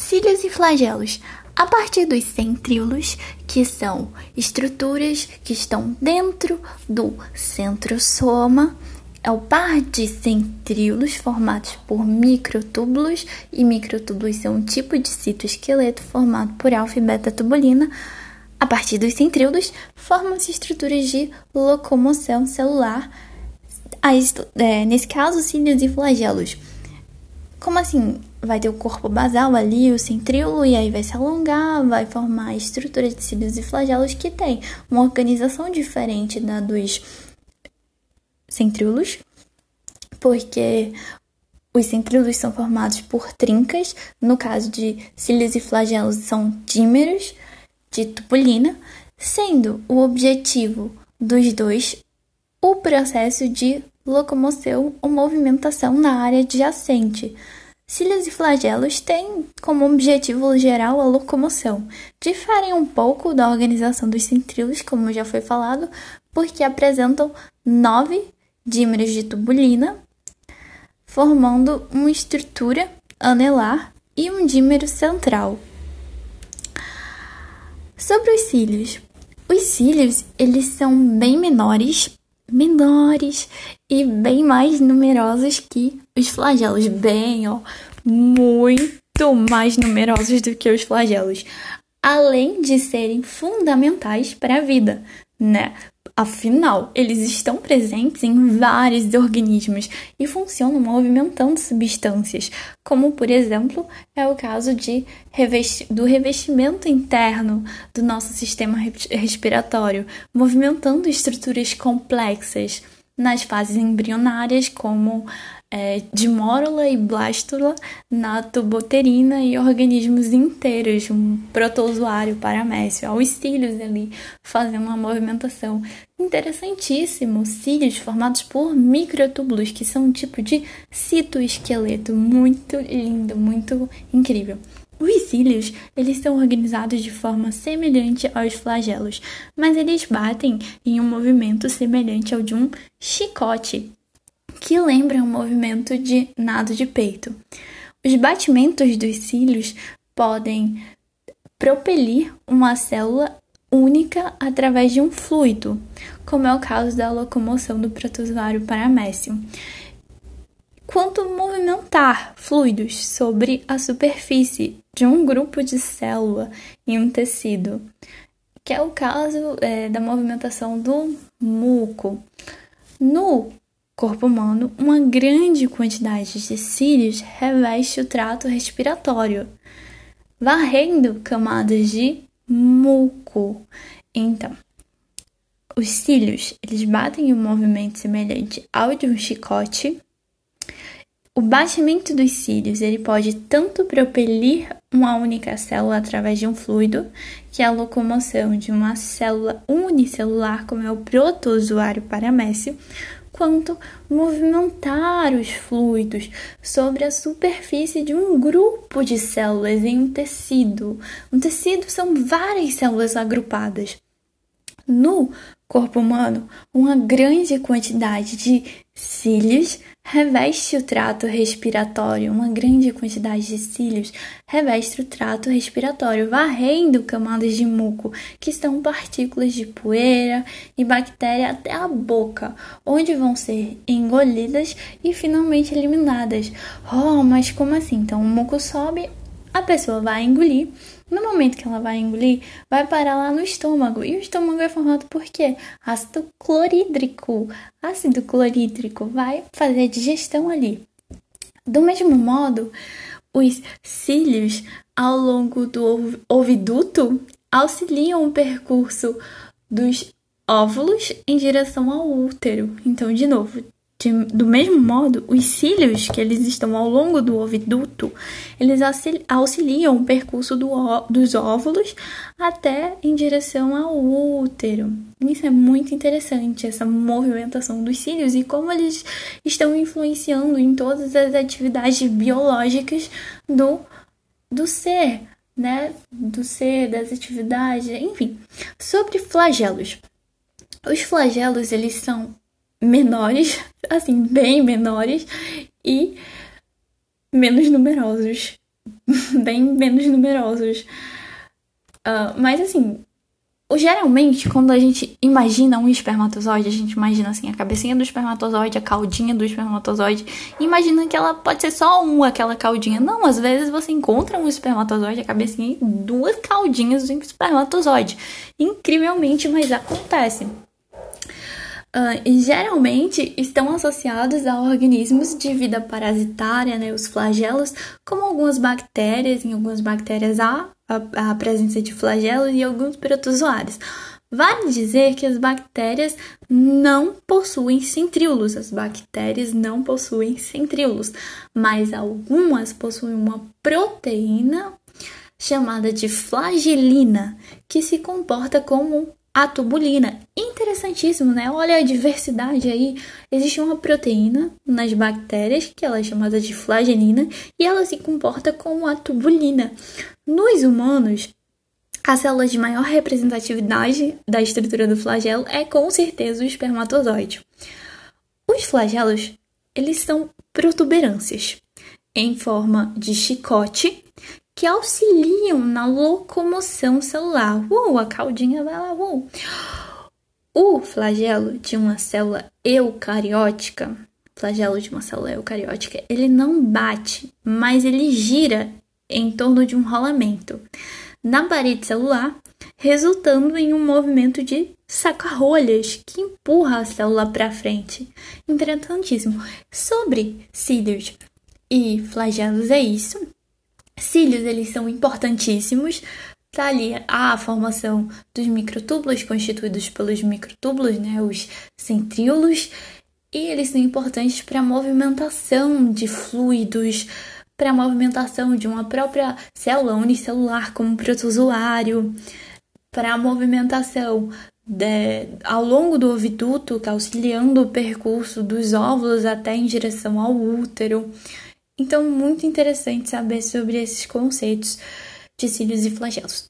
Cílios e flagelos. A partir dos centríolos, que são estruturas que estão dentro do centrosoma, é o par de centríolos formados por microtúbulos, e microtúbulos são um tipo de citoesqueleto formado por alfa e beta-tubulina. A partir dos centríolos, formam-se estruturas de locomoção celular, é, nesse caso, cílios e flagelos. Como assim? Vai ter o corpo basal ali, o centríolo, e aí vai se alongar, vai formar a estrutura de cílios e flagelos que tem uma organização diferente da dos centríolos, porque os centríolos são formados por trincas, no caso de cílios e flagelos são dímeros de tubulina, sendo o objetivo dos dois o processo de locomoção ou movimentação na área adjacente. Cílios e flagelos têm como objetivo geral a locomoção. Diferem um pouco da organização dos centríolos, como já foi falado, porque apresentam nove dímeros de tubulina, formando uma estrutura anelar e um dímero central. Sobre os cílios. Os cílios, eles são bem menores menores e bem mais numerosos que os flagelos, bem, ó, muito mais numerosos do que os flagelos, além de serem fundamentais para a vida, né? Afinal, eles estão presentes em vários organismos e funcionam movimentando substâncias, como por exemplo é o caso de do revestimento interno do nosso sistema respiratório, movimentando estruturas complexas nas fases embrionárias, como é, de mórula e blástula na tuboterina e organismos inteiros, um protozoário paramécio, os cílios ali fazendo uma movimentação. Interessantíssimo, cílios formados por microtúbulos, que são um tipo de citoesqueleto, muito lindo, muito incrível. Os cílios, eles são organizados de forma semelhante aos flagelos, mas eles batem em um movimento semelhante ao de um chicote, que lembra um movimento de nado de peito. Os batimentos dos cílios podem propelir uma célula única através de um fluido, como é o caso da locomoção do protozoário paramécio. Quanto movimentar fluidos sobre a superfície de um grupo de célula em um tecido, que é o caso é, da movimentação do muco. No corpo humano, uma grande quantidade de cílios reveste o trato respiratório, varrendo camadas de muco. Então, os cílios, eles batem em um movimento semelhante ao de um chicote. O batimento dos cílios, ele pode tanto propelir uma única célula através de um fluido, que é a locomoção de uma célula unicelular, como é o protozoário paramécio, quanto movimentar os fluidos sobre a superfície de um grupo de células em um tecido. Um tecido são várias células agrupadas. No corpo humano, uma grande quantidade de cílios reveste o trato respiratório, uma grande quantidade de cílios reveste o trato respiratório, varrendo camadas de muco, que são partículas de poeira e bactéria até a boca, onde vão ser engolidas e finalmente eliminadas. Oh, mas como assim? Então o muco sobe, a pessoa vai engolir no momento que ela vai engolir, vai parar lá no estômago. E o estômago é formado por quê? Ácido clorídrico. Ácido clorídrico vai fazer a digestão ali. Do mesmo modo, os cílios ao longo do oviduto auxiliam o percurso dos óvulos em direção ao útero. Então, de novo, de, do mesmo modo, os cílios que eles estão ao longo do oviduto, eles auxiliam o percurso do, dos óvulos até em direção ao útero. Isso é muito interessante, essa movimentação dos cílios e como eles estão influenciando em todas as atividades biológicas do, do ser, né? Do ser, das atividades, enfim. Sobre flagelos. Os flagelos, eles são menores, assim, bem menores e menos numerosos bem menos numerosos. Uh, mas assim, geralmente, quando a gente imagina um espermatozoide, a gente imagina assim a cabecinha do espermatozoide, a caudinha do espermatozoide, imagina que ela pode ser só uma, aquela caudinha. Não, às vezes você encontra um espermatozoide, a cabecinha e duas caudinhas do espermatozoide. Incrivelmente, mas acontece. Uh, geralmente estão associados a organismos de vida parasitária, né, os flagelos, como algumas bactérias, em algumas bactérias há a, a presença de flagelos e alguns protozoários. Vale dizer que as bactérias não possuem centríolos, as bactérias não possuem centríolos, mas algumas possuem uma proteína chamada de flagelina, que se comporta como a tubulina. Interessantíssimo, né? Olha a diversidade aí. Existe uma proteína nas bactérias, que ela é chamada de flagelina, e ela se comporta como a tubulina. Nos humanos, a célula de maior representatividade da estrutura do flagelo é com certeza o espermatozoide. Os flagelos, eles são protuberâncias em forma de chicote que auxiliam na locomoção celular. Uou, a caldinha vai lá, uou. O flagelo de uma célula eucariótica, flagelo de uma célula eucariótica, ele não bate, mas ele gira em torno de um rolamento na parede celular, resultando em um movimento de saca-rolhas que empurra a célula para frente. Interessantíssimo. Sobre cílios e flagelos é isso. Cílios, eles são importantíssimos. Tá ali a formação dos microtúbulos, constituídos pelos microtúbulos, né, os centríolos, e eles são importantes para a movimentação de fluidos, para a movimentação de uma própria célula unicelular como protozoário, para a movimentação de, ao longo do oviduto, auxiliando o percurso dos óvulos até em direção ao útero. Então, muito interessante saber sobre esses conceitos de cílios e flagelos.